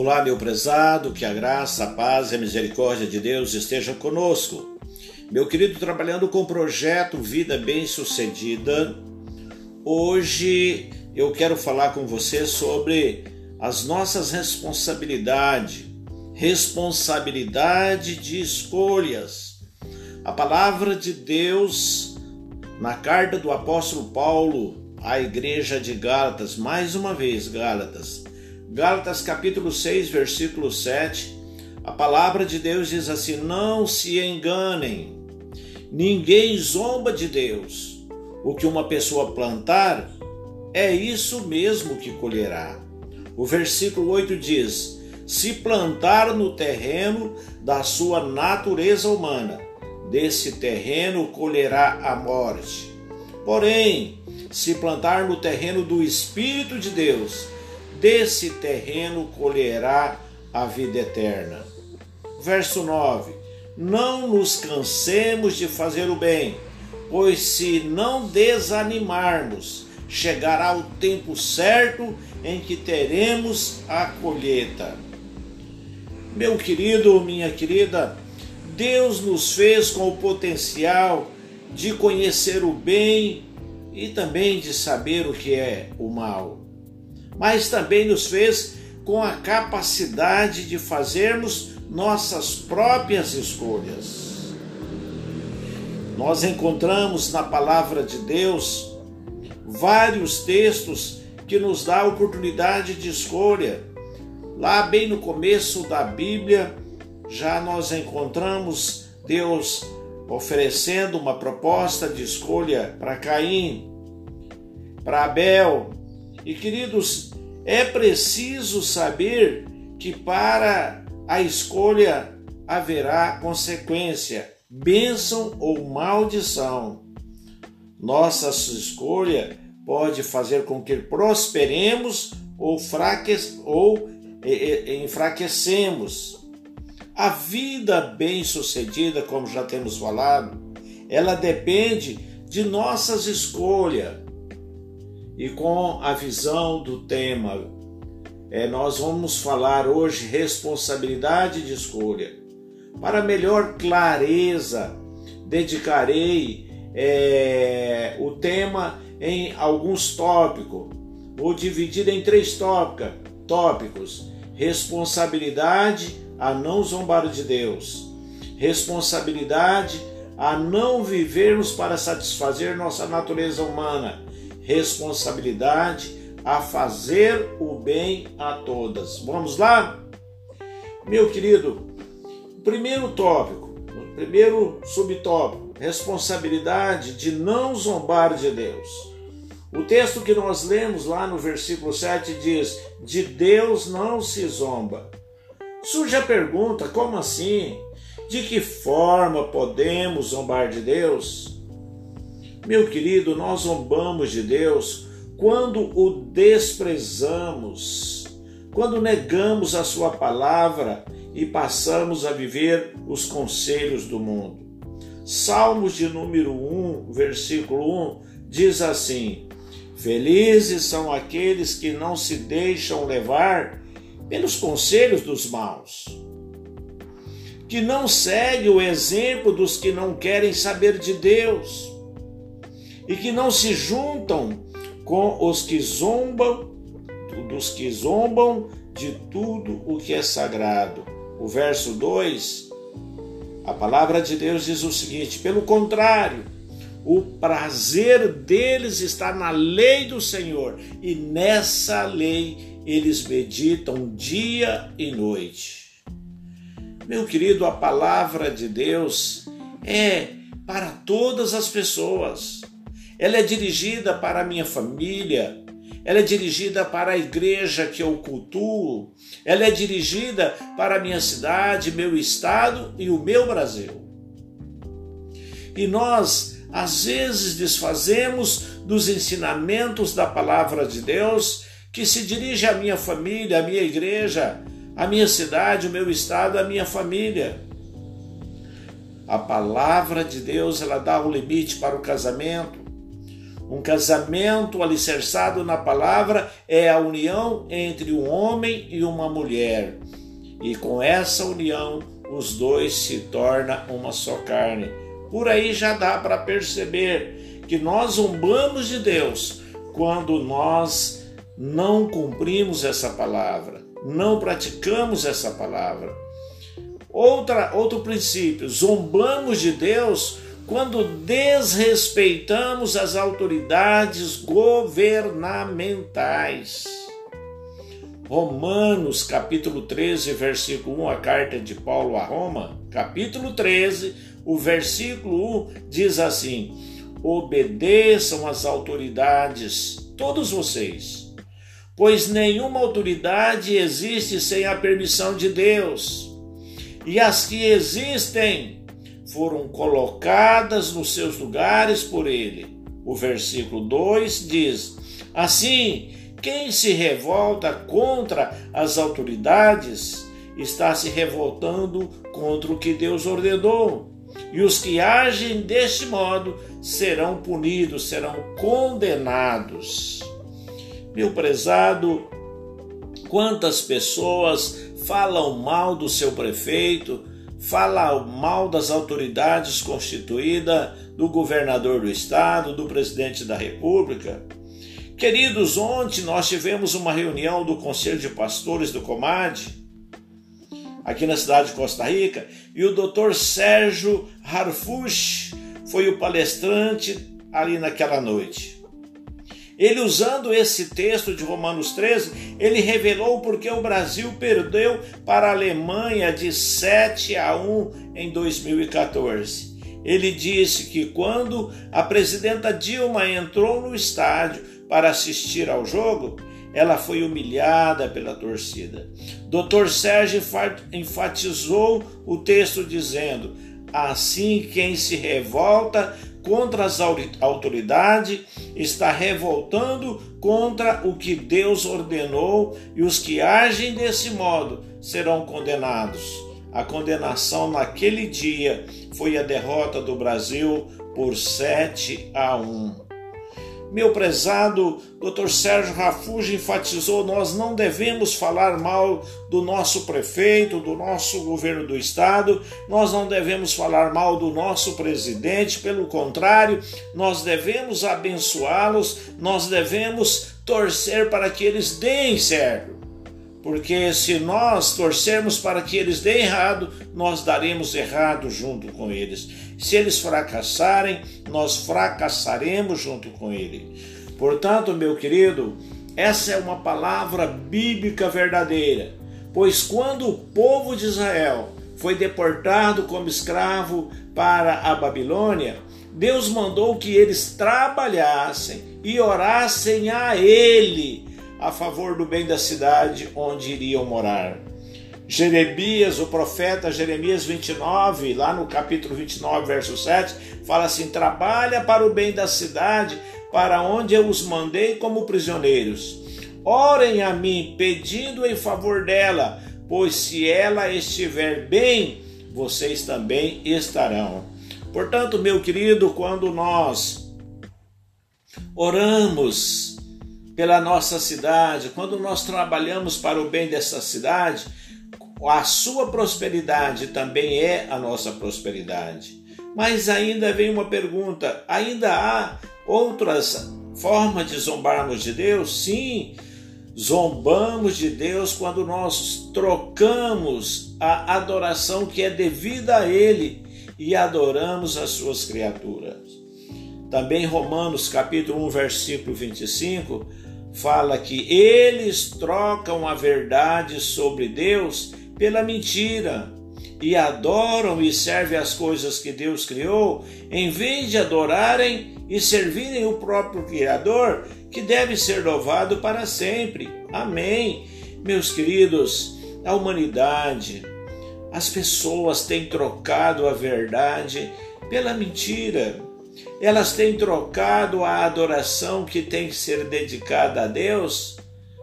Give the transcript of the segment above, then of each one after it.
Olá, meu prezado, que a graça, a paz e a misericórdia de Deus esteja conosco. Meu querido, trabalhando com o projeto Vida Bem-Sucedida, hoje eu quero falar com você sobre as nossas responsabilidades, responsabilidade de escolhas. A palavra de Deus, na carta do apóstolo Paulo à igreja de Gálatas, mais uma vez, Gálatas, Gálatas capítulo 6, versículo 7, a palavra de Deus diz assim: Não se enganem, ninguém zomba de Deus. O que uma pessoa plantar, é isso mesmo que colherá. O versículo 8 diz: Se plantar no terreno da sua natureza humana, desse terreno colherá a morte. Porém, se plantar no terreno do Espírito de Deus, desse terreno colherá a vida eterna. Verso 9: Não nos cansemos de fazer o bem, pois se não desanimarmos, chegará o tempo certo em que teremos a colheita. Meu querido, minha querida, Deus nos fez com o potencial de conhecer o bem e também de saber o que é o mal mas também nos fez com a capacidade de fazermos nossas próprias escolhas. Nós encontramos na palavra de Deus vários textos que nos dá oportunidade de escolha. Lá bem no começo da Bíblia, já nós encontramos Deus oferecendo uma proposta de escolha para Caim, para Abel, e queridos, é preciso saber que para a escolha haverá consequência, bênção ou maldição. Nossa escolha pode fazer com que prosperemos ou, fraque ou enfraquecemos. A vida bem-sucedida, como já temos falado, ela depende de nossas escolhas e com a visão do tema. É, nós vamos falar hoje responsabilidade de escolha. Para melhor clareza, dedicarei é, o tema em alguns tópicos. Vou dividir em três tópica, tópicos: responsabilidade a não zombar de Deus, responsabilidade a não vivermos para satisfazer nossa natureza humana responsabilidade a fazer o bem a todas. Vamos lá? Meu querido, primeiro tópico, primeiro subtópico, responsabilidade de não zombar de Deus. O texto que nós lemos lá no versículo 7 diz: De Deus não se zomba. Surge a pergunta: como assim? De que forma podemos zombar de Deus? Meu querido, nós zombamos de Deus quando o desprezamos, quando negamos a Sua palavra e passamos a viver os conselhos do mundo. Salmos de número 1, versículo 1 diz assim: Felizes são aqueles que não se deixam levar pelos conselhos dos maus, que não seguem o exemplo dos que não querem saber de Deus e que não se juntam com os que zombam, dos que zombam de tudo o que é sagrado. O verso 2, a palavra de Deus diz o seguinte: pelo contrário, o prazer deles está na lei do Senhor, e nessa lei eles meditam dia e noite. Meu querido, a palavra de Deus é para todas as pessoas ela é dirigida para a minha família, ela é dirigida para a igreja que eu cultuo, ela é dirigida para a minha cidade, meu estado e o meu Brasil. E nós, às vezes, desfazemos dos ensinamentos da palavra de Deus que se dirige à minha família, à minha igreja, à minha cidade, o meu estado, à minha família. A palavra de Deus, ela dá o um limite para o casamento, Um casamento alicerçado na palavra é a união entre um homem e uma mulher. E com essa união, os dois se tornam uma só carne. Por aí já dá para perceber que nós zombamos de Deus quando nós não cumprimos essa palavra, não praticamos essa palavra. Outra, outro princípio, zombamos de Deus quando desrespeitamos as autoridades governamentais. Romanos, capítulo 13, versículo 1, a carta de Paulo a Roma, capítulo 13, o versículo 1 diz assim: Obedeçam às autoridades, todos vocês, pois nenhuma autoridade existe sem a permissão de Deus, e as que existem foram colocadas nos seus lugares por ele. O versículo 2 diz: Assim, quem se revolta contra as autoridades está se revoltando contra o que Deus ordenou. E os que agem deste modo serão punidos, serão condenados. Meu prezado, quantas pessoas falam mal do seu prefeito, fala mal das autoridades constituídas, do governador do estado, do presidente da república. Queridos, ontem nós tivemos uma reunião do Conselho de Pastores do Comad, aqui na cidade de Costa Rica, e o doutor Sérgio Harfush foi o palestrante ali naquela noite. Ele, usando esse texto de Romanos 13, ele revelou porque o Brasil perdeu para a Alemanha de 7 a 1 em 2014. Ele disse que quando a presidenta Dilma entrou no estádio para assistir ao jogo, ela foi humilhada pela torcida. Dr. Sérgio enfatizou o texto dizendo: Assim, quem se revolta contra as autoridades está revoltando contra o que Deus ordenou, e os que agem desse modo serão condenados. A condenação naquele dia foi a derrota do Brasil por 7 a 1. Meu prezado Dr. Sérgio Rafugi enfatizou: nós não devemos falar mal do nosso prefeito, do nosso governo do estado, nós não devemos falar mal do nosso presidente, pelo contrário, nós devemos abençoá-los, nós devemos torcer para que eles deem certo. Porque se nós torcermos para que eles deem errado, nós daremos errado junto com eles. Se eles fracassarem, nós fracassaremos junto com ele. Portanto, meu querido, essa é uma palavra bíblica verdadeira. Pois quando o povo de Israel foi deportado como escravo para a Babilônia, Deus mandou que eles trabalhassem e orassem a Ele a favor do bem da cidade onde iriam morar. Jeremias, o profeta Jeremias 29, lá no capítulo 29, verso 7, fala assim: Trabalha para o bem da cidade, para onde eu os mandei como prisioneiros. Orem a mim, pedindo em favor dela, pois se ela estiver bem, vocês também estarão. Portanto, meu querido, quando nós oramos pela nossa cidade, quando nós trabalhamos para o bem dessa cidade, a sua prosperidade também é a nossa prosperidade. Mas ainda vem uma pergunta: ainda há outras formas de zombarmos de Deus? Sim, zombamos de Deus quando nós trocamos a adoração que é devida a Ele e adoramos as suas criaturas. Também Romanos capítulo 1, versículo 25, fala que eles trocam a verdade sobre Deus pela mentira e adoram e servem as coisas que Deus criou, em vez de adorarem e servirem o próprio Criador, que deve ser louvado para sempre. Amém. Meus queridos, a humanidade, as pessoas têm trocado a verdade pela mentira. Elas têm trocado a adoração que tem que ser dedicada a Deus,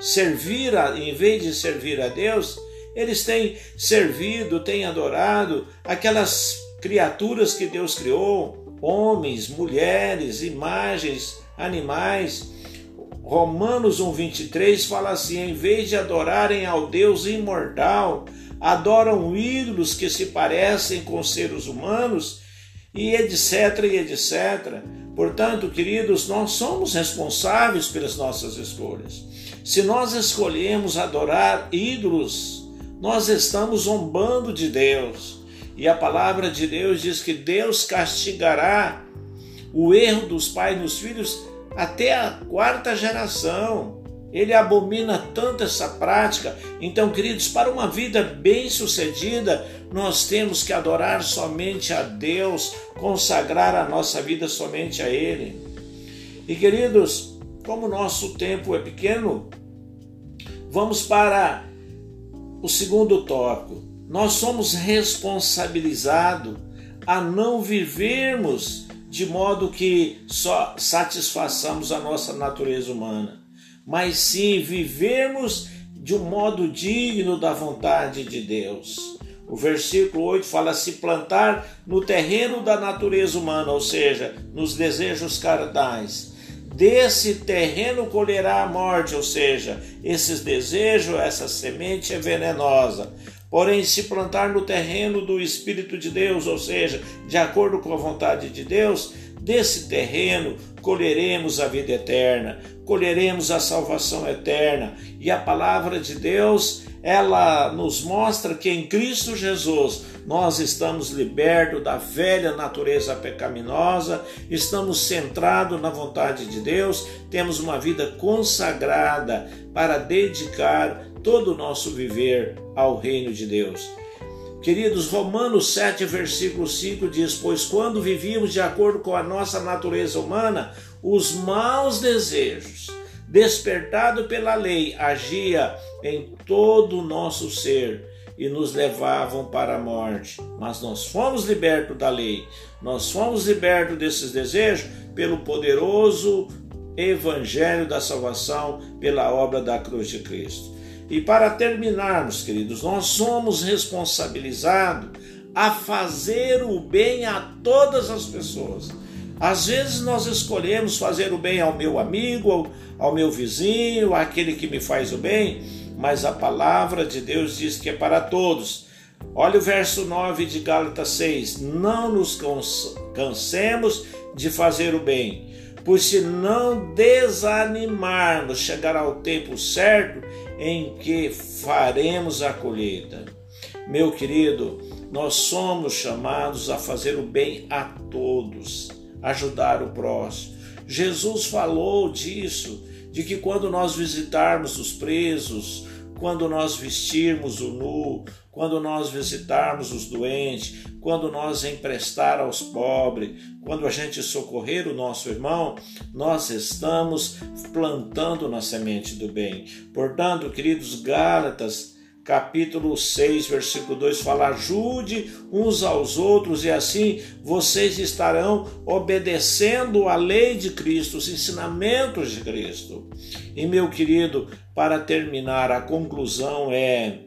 servir a, em vez de servir a Deus, eles têm servido, têm adorado aquelas criaturas que Deus criou, homens, mulheres, imagens, animais. Romanos 1,23 fala assim: em vez de adorarem ao Deus imortal, adoram ídolos que se parecem com seres humanos, e etc, e etc. Portanto, queridos, nós somos responsáveis pelas nossas escolhas. Se nós escolhemos adorar ídolos, nós estamos zombando de Deus. E a palavra de Deus diz que Deus castigará o erro dos pais nos filhos até a quarta geração. Ele abomina tanto essa prática. Então, queridos, para uma vida bem-sucedida, nós temos que adorar somente a Deus, consagrar a nossa vida somente a Ele. E, queridos, como nosso tempo é pequeno, vamos para o segundo tópico. Nós somos responsabilizados a não vivermos de modo que só satisfaçamos a nossa natureza humana, mas sim vivermos de um modo digno da vontade de Deus. O versículo 8 fala: se plantar no terreno da natureza humana, ou seja, nos desejos carnais. Desse terreno colherá a morte, ou seja, esses desejos, essa semente é venenosa. Porém, se plantar no terreno do Espírito de Deus, ou seja, de acordo com a vontade de Deus, desse terreno colheremos a vida eterna, colheremos a salvação eterna. E a palavra de Deus, ela nos mostra que em Cristo Jesus nós estamos libertos da velha natureza pecaminosa, estamos centrados na vontade de Deus, temos uma vida consagrada para dedicar todo o nosso viver ao reino de Deus. Queridos, Romanos 7, versículo 5 diz: Pois quando vivíamos de acordo com a nossa natureza humana, os maus desejos, despertado pela lei, agia em todo o nosso ser e nos levavam para a morte. Mas nós fomos libertos da lei, nós fomos libertos desses desejos pelo poderoso evangelho da salvação, pela obra da cruz de Cristo. E para terminarmos, queridos, nós somos responsabilizados a fazer o bem a todas as pessoas. Às vezes nós escolhemos fazer o bem ao meu amigo, ao, meu vizinho, àquele que me faz o bem, mas a palavra de Deus diz que é para todos. Olha o verso 9 de Gálatas 6: Não nos cansemos de fazer o bem, pois se não desanimarmos, chegará o tempo certo em que faremos a colheita. Meu querido, nós somos chamados a fazer o bem a todos, ajudar o próximo. Jesus falou disso, de que quando nós visitarmos os presos, quando nós vestirmos o nu, quando nós visitarmos os doentes, quando nós emprestar aos pobres, quando a gente socorrer o nosso irmão, nós estamos plantando na semente do bem. Portanto, queridos Gálatas, capítulo 6, versículo 2 fala: ajude uns aos outros e assim vocês estarão obedecendo a lei de Cristo, os ensinamentos de Cristo. E meu querido, para terminar, a conclusão é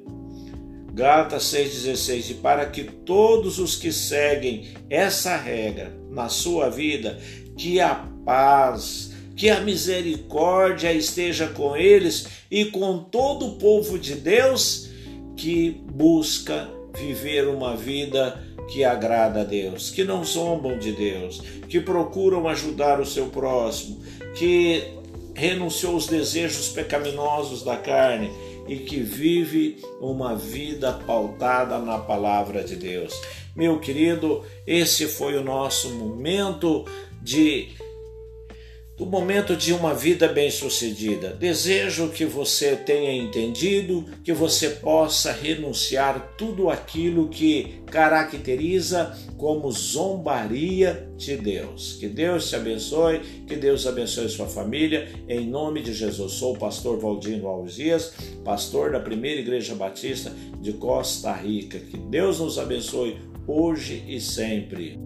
Gálatas 6,16: E para que todos os que seguem essa regra na sua vida, que a paz, que a misericórdia esteja com eles e com todo o povo de Deus que busca viver uma vida que agrada a Deus, que não zombam de Deus, que procuram ajudar o seu próximo, que renunciou aos desejos pecaminosos da carne e que vive uma vida pautada na palavra de Deus. Meu querido, esse foi o nosso momento de do momento de uma vida bem-sucedida. Desejo que você tenha entendido, que você possa renunciar tudo aquilo que caracteriza como zombaria de Deus. Que Deus te abençoe, que Deus abençoe sua família. Em nome de Jesus, sou o pastor Valdino Alves Dias, pastor da Primeira Igreja Batista de Costa Rica. Que Deus nos abençoe hoje e sempre.